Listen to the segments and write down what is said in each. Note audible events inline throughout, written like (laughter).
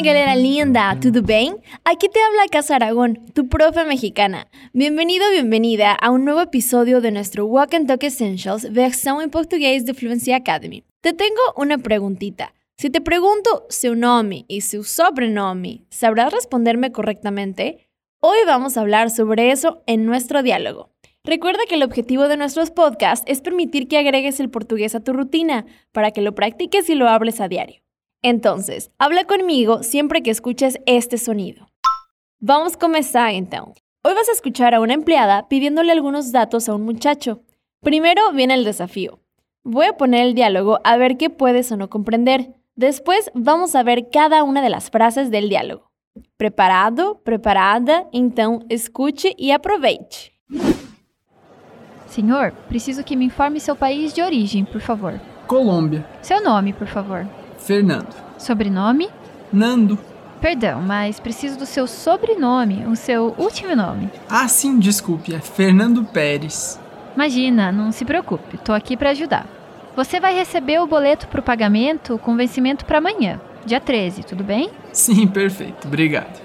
minha galera linda, ¿todo bem? Aquí te habla Casa Aragón, tu profe mexicana. Bienvenido, bienvenida a un nuevo episodio de nuestro Walk and Talk Essentials, versión en portugués de Fluency Academy. Te tengo una preguntita. Si te pregunto su nombre y su sobrenombre, ¿sabrás responderme correctamente? Hoy vamos a hablar sobre eso en nuestro diálogo. Recuerda que el objetivo de nuestros podcasts es permitir que agregues el portugués a tu rutina para que lo practiques y lo hables a diario. Entonces, habla conmigo siempre que escuches este sonido. Vamos a comenzar entonces. Hoy vas a escuchar a una empleada pidiéndole algunos datos a un muchacho. Primero viene el desafío. Voy a poner el diálogo a ver qué puedes o no comprender. Después vamos a ver cada una de las frases del diálogo. Preparado? Preparada? Então escute e aproveite. Senhor, preciso que me informe seu país de origem, por favor. Colômbia. Seu nome, por favor. Fernando. Sobrenome? Nando. Perdão, mas preciso do seu sobrenome, o seu último nome. Ah, sim, desculpe, é Fernando Pérez. Imagina, não se preocupe, tô aqui para ajudar. Você vai receber o boleto para o pagamento com vencimento para amanhã, dia 13, tudo bem? Sim, perfeito, obrigado.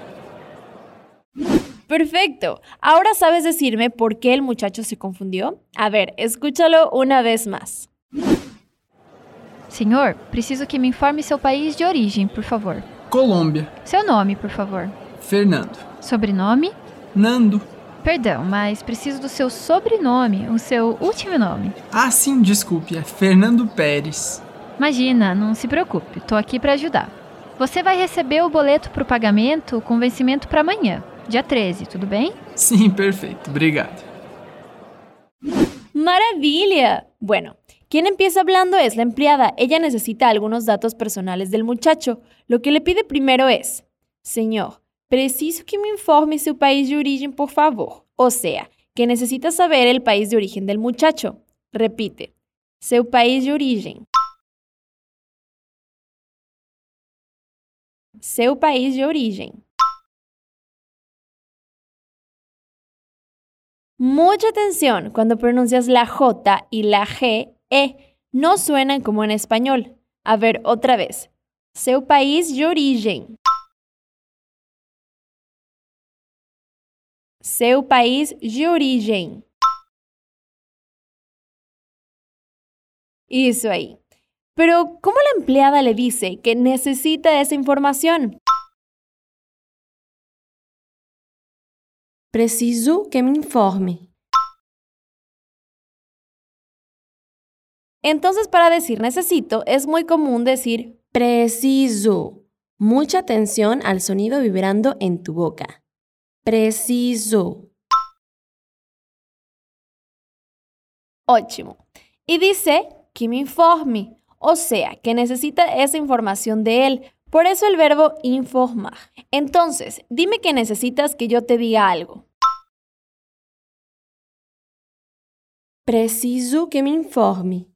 Perfecto. Ahora sabes decirme por qué el muchacho se confundió? A ver, escúchalo una vez más. Senhor, preciso que me informe seu país de origem, por favor. Colômbia. Seu nome, por favor. Fernando. Sobrenome? Nando. Perdão, mas preciso do seu sobrenome, o seu último nome. Ah, sim, desculpe, é Fernando Pérez. Imagina, não se preocupe, tô aqui para ajudar. Você vai receber o boleto para o pagamento com vencimento para amanhã, dia 13, tudo bem? Sim, perfeito, obrigado. ¡Maravilla! Bueno, quien empieza hablando es la empleada. Ella necesita algunos datos personales del muchacho. Lo que le pide primero es, Señor, preciso que me informe su país de origen, por favor. O sea, que necesita saber el país de origen del muchacho. Repite, su país de origen. Seu país de origen. Mucha atención cuando pronuncias la J y la G, E, no suenan como en español. A ver, otra vez. Seu país de origen. Seu país de origen. Eso ahí. Pero, ¿cómo la empleada le dice que necesita esa información? Preciso que me informe. Entonces, para decir necesito, es muy común decir preciso. Mucha atención al sonido vibrando en tu boca. Preciso. Ótimo. Y dice que me informe, o sea, que necesita esa información de él. Por eso el verbo informar. Entonces, dime que necesitas que yo te diga algo. Preciso que me informe.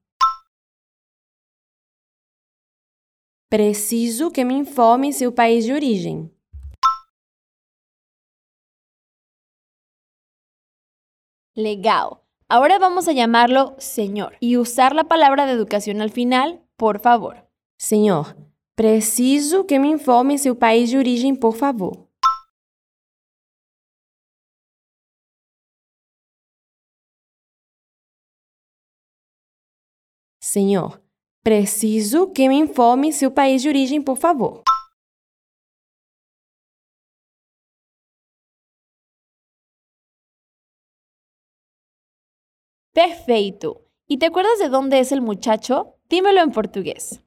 Preciso que me informe seu país de origem. Legal. Ahora vamos a llamarlo señor y usar la palabra de educación al final, por favor. Señor, preciso que me informe seu país de origem, por favor. Senhor, preciso que me informe seu país de origem, por favor. Perfeito. ¿Y te acuerdas de dónde es el muchacho? Dímelo en portugués.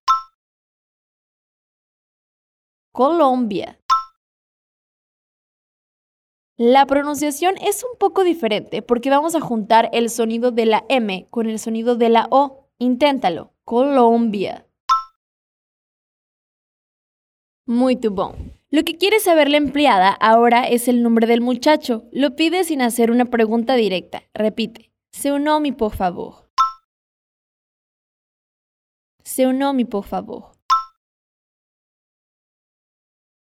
Colombia. La pronunciación es un poco diferente porque vamos a juntar el sonido de la M con el sonido de la O. Inténtalo. Colombia. Muy bom. Lo que quiere saber la empleada ahora es el nombre del muchacho. Lo pide sin hacer una pregunta directa. Repite. Seu nome, por favor. Seu nome, por favor.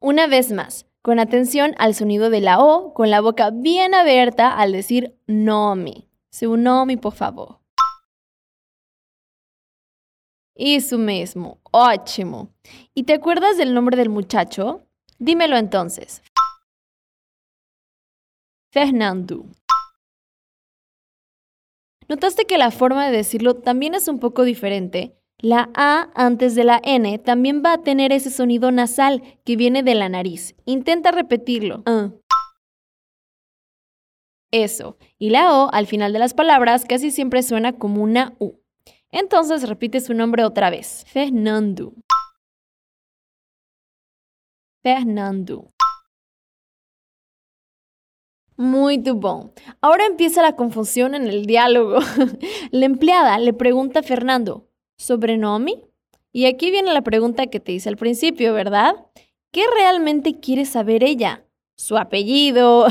Una vez más, con atención al sonido de la O, con la boca bien abierta al decir nome. Seu nome, por favor. Isso mesmo, ótimo. ¿Y te acuerdas del nombre del muchacho? Dímelo entonces. Fernando. ¿Notaste que la forma de decirlo también es un poco diferente? La A antes de la N también va a tener ese sonido nasal que viene de la nariz. Intenta repetirlo. Eso. Y la O al final de las palabras casi siempre suena como una U. Entonces repite su nombre otra vez. Fernando. Fernando. Muy bom. Ahora empieza la confusión en el diálogo. (laughs) la empleada le pregunta a Fernando, ¿sobrenome? Y aquí viene la pregunta que te hice al principio, ¿verdad? ¿Qué realmente quiere saber ella? Su apellido.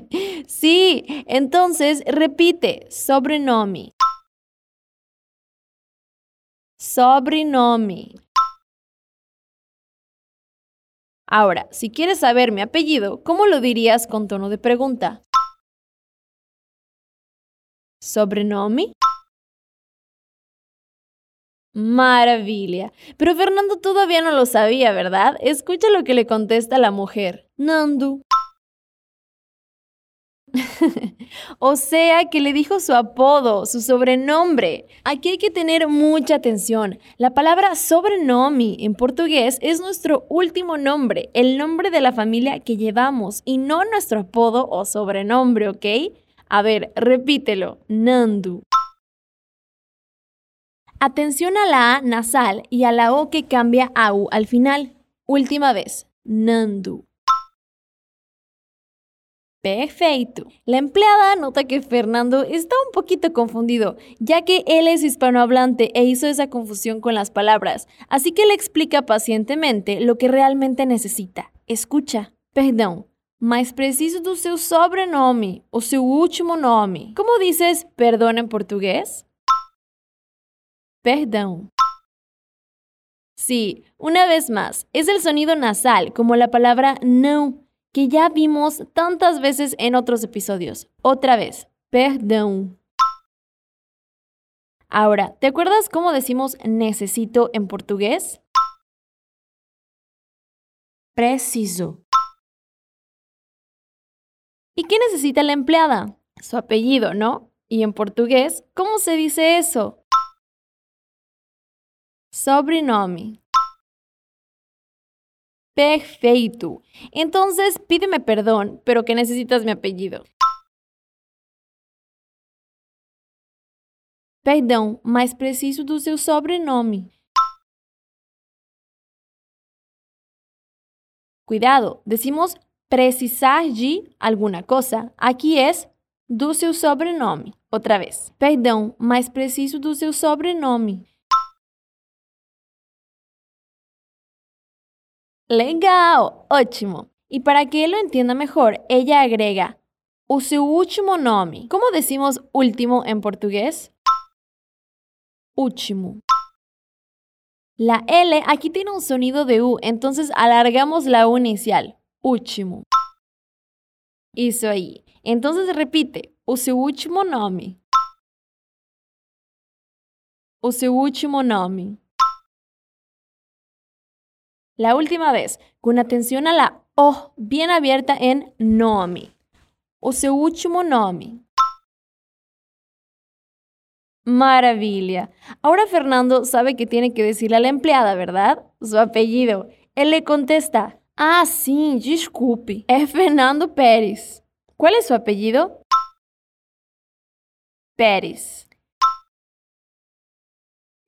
(laughs) sí, entonces repite, sobrenome. Sobrenome. Ahora, si quieres saber mi apellido, ¿cómo lo dirías con tono de pregunta? ¿Sobrenome? Maravilla. Pero Fernando todavía no lo sabía, ¿verdad? Escucha lo que le contesta la mujer. Nandu. (laughs) o sea que le dijo su apodo, su sobrenombre. Aquí hay que tener mucha atención. La palabra sobrenome en portugués es nuestro último nombre, el nombre de la familia que llevamos y no nuestro apodo o sobrenombre, ¿ok? A ver, repítelo. Nandu. Atención a la A nasal y a la O que cambia a U al final. Última vez. Nandu. Perfecto. La empleada nota que Fernando está un poquito confundido, ya que él es hispanohablante e hizo esa confusión con las palabras, así que le explica pacientemente lo que realmente necesita. Escucha. Perdão, mas preciso do seu sobrenome, o seu último nome. ¿Cómo dices perdón en portugués? Perdão. Sí, una vez más, es el sonido nasal, como la palabra no que ya vimos tantas veces en otros episodios. Otra vez, perdón. Ahora, ¿te acuerdas cómo decimos necesito en portugués? Preciso. ¿Y qué necesita la empleada? Su apellido, ¿no? Y en portugués, ¿cómo se dice eso? Sobrenome. Perfecto. Entonces pídeme perdón, pero que necesitas mi apellido. Perdão, mas preciso do seu sobrenome. Cuidado, decimos precisar de alguna cosa. Aqui é do seu sobrenome. Outra vez. Perdão, mas preciso do seu sobrenome. Legal, ótimo. Y para que él lo entienda mejor, ella agrega último nombre. ¿Cómo decimos último en portugués? Último. La L aquí tiene un sonido de U, entonces alargamos la U inicial. Último. Eso ahí. Entonces repite, último su último nombre. La última vez, con atención a la O bien abierta en nome. O seu último nome. Maravilla. Ahora Fernando sabe que tiene que decirle a la empleada, ¿verdad? Su apellido. Él le contesta, ah, sí, disculpe, es Fernando Pérez. ¿Cuál es su apellido? Pérez.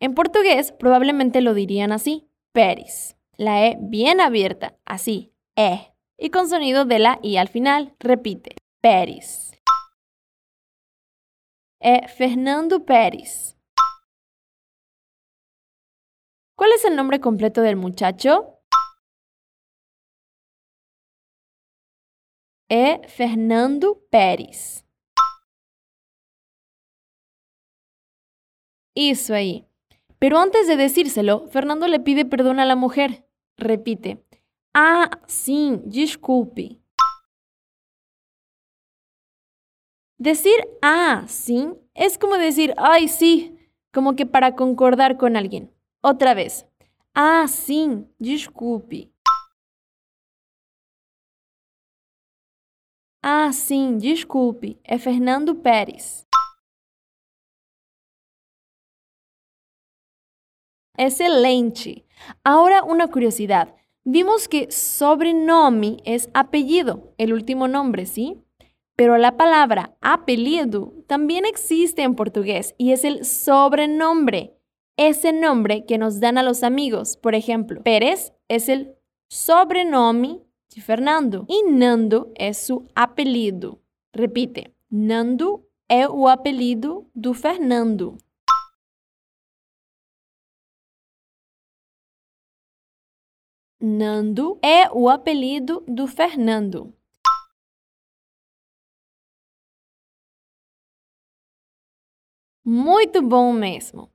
En portugués probablemente lo dirían así, Pérez la E bien abierta, así, E. Y con sonido de la I al final, repite, Pérez. E Fernando Pérez. ¿Cuál es el nombre completo del muchacho? E Fernando Pérez. Eso ahí. Pero antes de decírselo, Fernando le pide perdón a la mujer. Repite. Ah, sim, desculpe. Decir ah, sim é como dizer, ai sim, como que para concordar com alguém. Outra vez. Ah, sim, desculpe. Ah, sim, desculpe. É Fernando Pérez. Excelente. Ahora una curiosidad. Vimos que sobrenome es apellido, el último nombre, ¿sí? Pero la palabra apellido también existe en portugués y es el sobrenombre, ese nombre que nos dan a los amigos. Por ejemplo, Pérez es el sobrenome de Fernando y Nando es su apellido. Repite, Nando é o apelido do Fernando. Nando é o apelido do Fernando. Muito bom mesmo.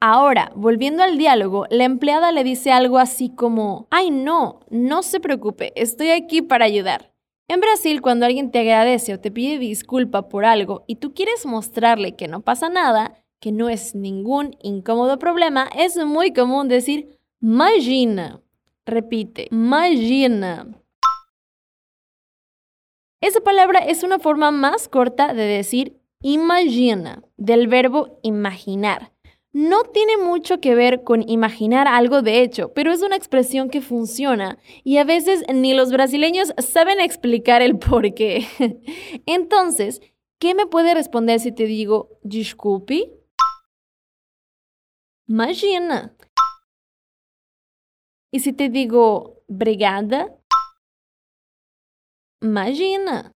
Ahora, volviendo al diálogo, la empleada le dice algo así como, ay no, no se preocupe, estoy aquí para ayudar. En Brasil, cuando alguien te agradece o te pide disculpa por algo y tú quieres mostrarle que no pasa nada, que no es ningún incómodo problema, es muy común decir, imagina. Repite, imagina. Esa palabra es una forma más corta de decir imagina, del verbo imaginar. No tiene mucho que ver con imaginar algo de hecho, pero es una expresión que funciona y a veces ni los brasileños saben explicar el por qué. (laughs) Entonces, ¿qué me puede responder si te digo disculpe? Imagina. E se te digo brigada? Imagina.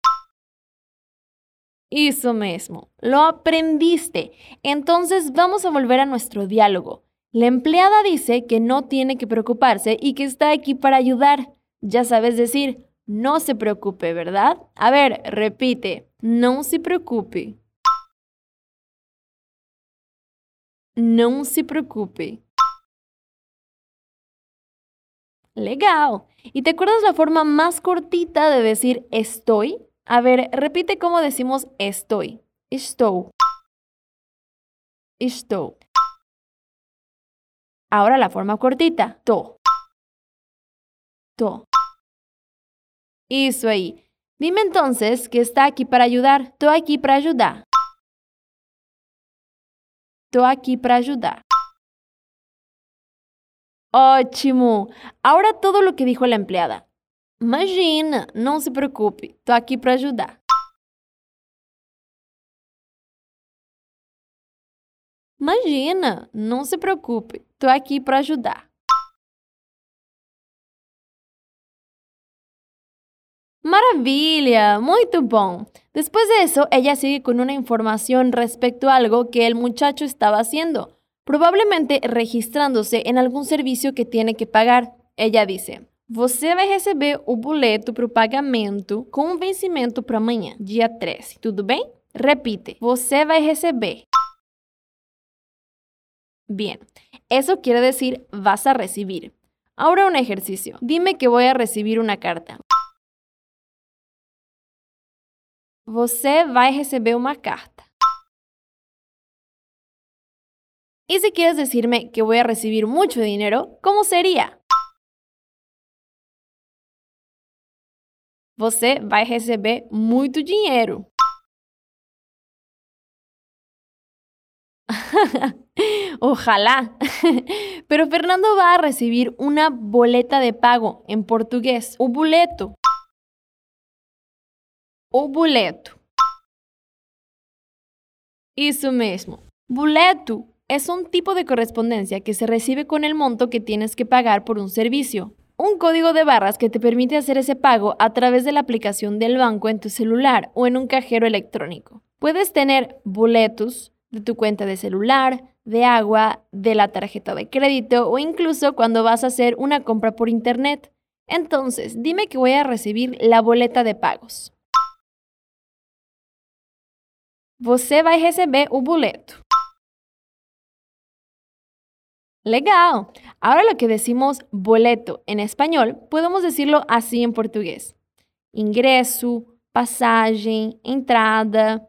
Eso mismo, lo aprendiste. Entonces vamos a volver a nuestro diálogo. La empleada dice que no tiene que preocuparse y que está aquí para ayudar. Ya sabes decir, no se preocupe, ¿verdad? A ver, repite, no se preocupe. No se preocupe. Legal. ¿Y te acuerdas la forma más cortita de decir estoy? A ver, repite cómo decimos estoy. Estou. Estou. Ahora la forma cortita. To. To. Eso ahí. Dime entonces que está aquí para ayudar. Tô aquí para ayudar. Tô aquí para ayudar. Ótimo. Ahora todo lo que dijo la empleada. Imagina, não se preocupe, tô aqui para ajudar. Imagina, não se preocupe, tô aqui para. Maravilla, muito bom. Después de eso, ella sigue con una información respecto a algo que el muchacho estaba haciendo probablemente registrándose en algún servicio que tiene que pagar. Ella dice: Você vai receber o boleto para o pagamento com vencimento para amanhã, dia 13. Tudo bem? Repite: Você vai receber. Bien, eso quiere decir vas a recibir. Ahora un ejercicio. Dime que voy a recibir una carta. Você vai receber uma carta. Y si quieres decirme que voy a recibir mucho dinero, ¿cómo sería? Você vai receber muito dinheiro. (laughs) Ojalá. (laughs) Pero Fernando va a recibir una boleta de pago en portugués, o boleto. O boleto. Isso mesmo. Boleto es un tipo de correspondencia que se recibe con el monto que tienes que pagar por un servicio. Un código de barras que te permite hacer ese pago a través de la aplicación del banco en tu celular o en un cajero electrónico. Puedes tener boletos de tu cuenta de celular, de agua, de la tarjeta de crédito o incluso cuando vas a hacer una compra por internet. Entonces, dime que voy a recibir la boleta de pagos. Você vai receber o boleto. Legal. Ahora lo que decimos boleto en español, podemos decirlo así en portugués. Ingreso, pasaje, entrada.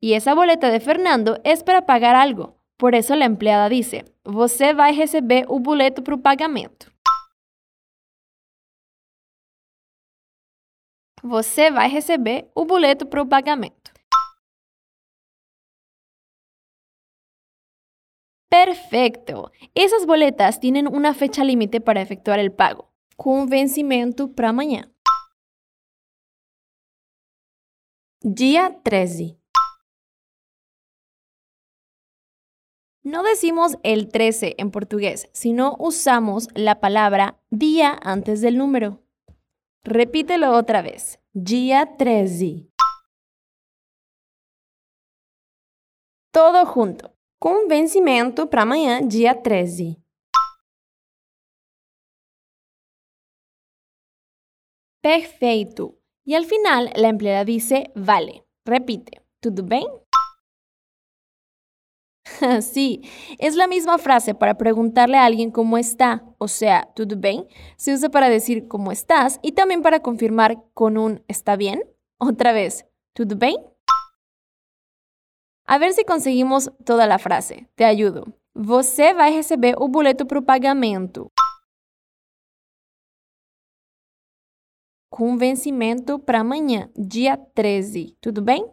Y esa boleta de Fernando es para pagar algo. Por eso la empleada dice: Você vai receber o boleto para pagamento. Você vai receber o boleto para pagamento. Perfecto. Esas boletas tienen una fecha límite para efectuar el pago, con vencimiento para mañana. Día 13. No decimos el 13 en portugués, sino usamos la palabra día antes del número. Repítelo otra vez. Día 13. Todo junto. Com vencimento para amanhã, dia 13. Perfeito. Y al final la empleada dice vale. Repite. ¿Tudo bem? (laughs) sí, es la misma frase para preguntarle a alguien cómo está, o sea, ¿tudo bem? Se usa para decir cómo estás y también para confirmar con un ¿está bien? Otra vez, ¿tudo bem? A ver si conseguimos toda la frase. Te ayudo. Você vai receber o boleto para o pagamento. Com vencimento para amanhã, dia 13. Tudo bem?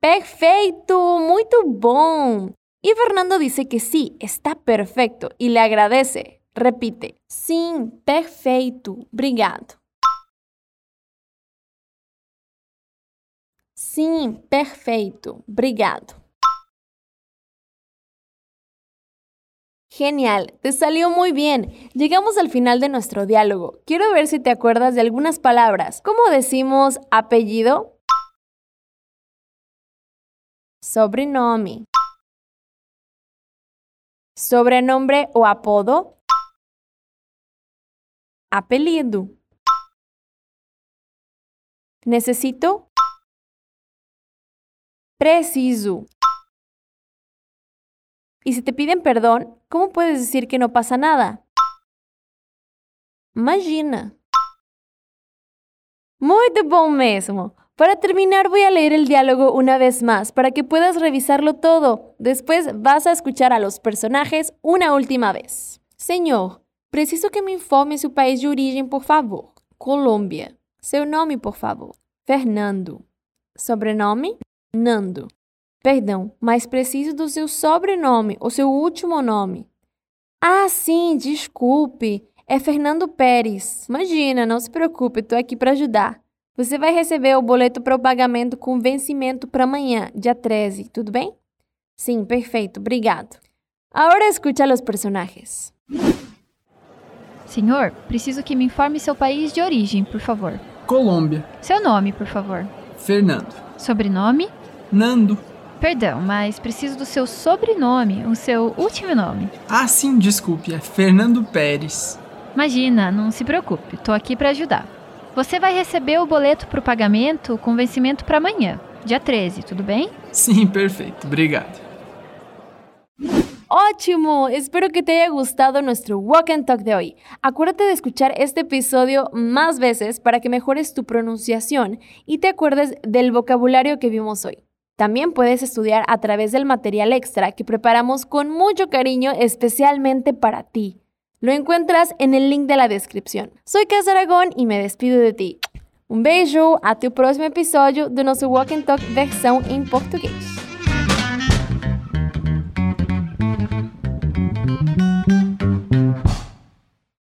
Perfeito, muito bom. Y Fernando dice que sí, está perfecto y le agradece. Repite, sim, perfeito, obrigado. Sim, perfeito, obrigado. Genial, te salió muy bien. Llegamos al final de nuestro diálogo. Quiero ver si te acuerdas de algunas palabras. ¿Cómo decimos apellido? Sobrenome. Sobrenombre o apodo. Apelido. Necesito. Preciso. Y si te piden perdón, ¿cómo puedes decir que no pasa nada? Imagina. Muy de bom mesmo. Para terminar voy a leer el diálogo una vez más para que puedas revisarlo todo. Después vas a escuchar a los personajes una última vez. Señor, preciso que me informe su país de origem, por favor. Colômbia. Seu nome, por favor. Fernando. Sobrenome? Nando. Perdão, mas preciso do seu sobrenome, o seu último nome. Ah, sim, desculpe. É Fernando Pérez. Imagina, não se preocupe, estou aqui para ajudar. Você vai receber o boleto para o pagamento com vencimento para amanhã, dia 13, tudo bem? Sim, perfeito, obrigado. Agora escucha os personagens. Senhor, preciso que me informe seu país de origem, por favor. Colômbia. Seu nome, por favor. Fernando. Sobrenome? Nando. Perdão, mas preciso do seu sobrenome, o seu último nome. Ah, sim, desculpe, é Fernando Pérez. Imagina, não se preocupe, tô aqui para ajudar. Você vai receber o boleto para o pagamento com vencimento para amanhã, dia 13, tudo bem? Sim, perfeito, obrigado. Ótimo, espero que te haya gustado nuestro Walk and Talk de hoy. Acuérdate de escuchar este episodio más veces para que mejores tu pronunciación y te acuerdes del vocabulario que vimos hoy. También puedes estudiar a través del material extra que preparamos con mucho cariño especialmente para ti. Lo encuentras en el link de la descripción. Soy Casa Aragón y me despido de ti. Um beijo, até o próximo episódio do nosso Walk and Talk versão em português.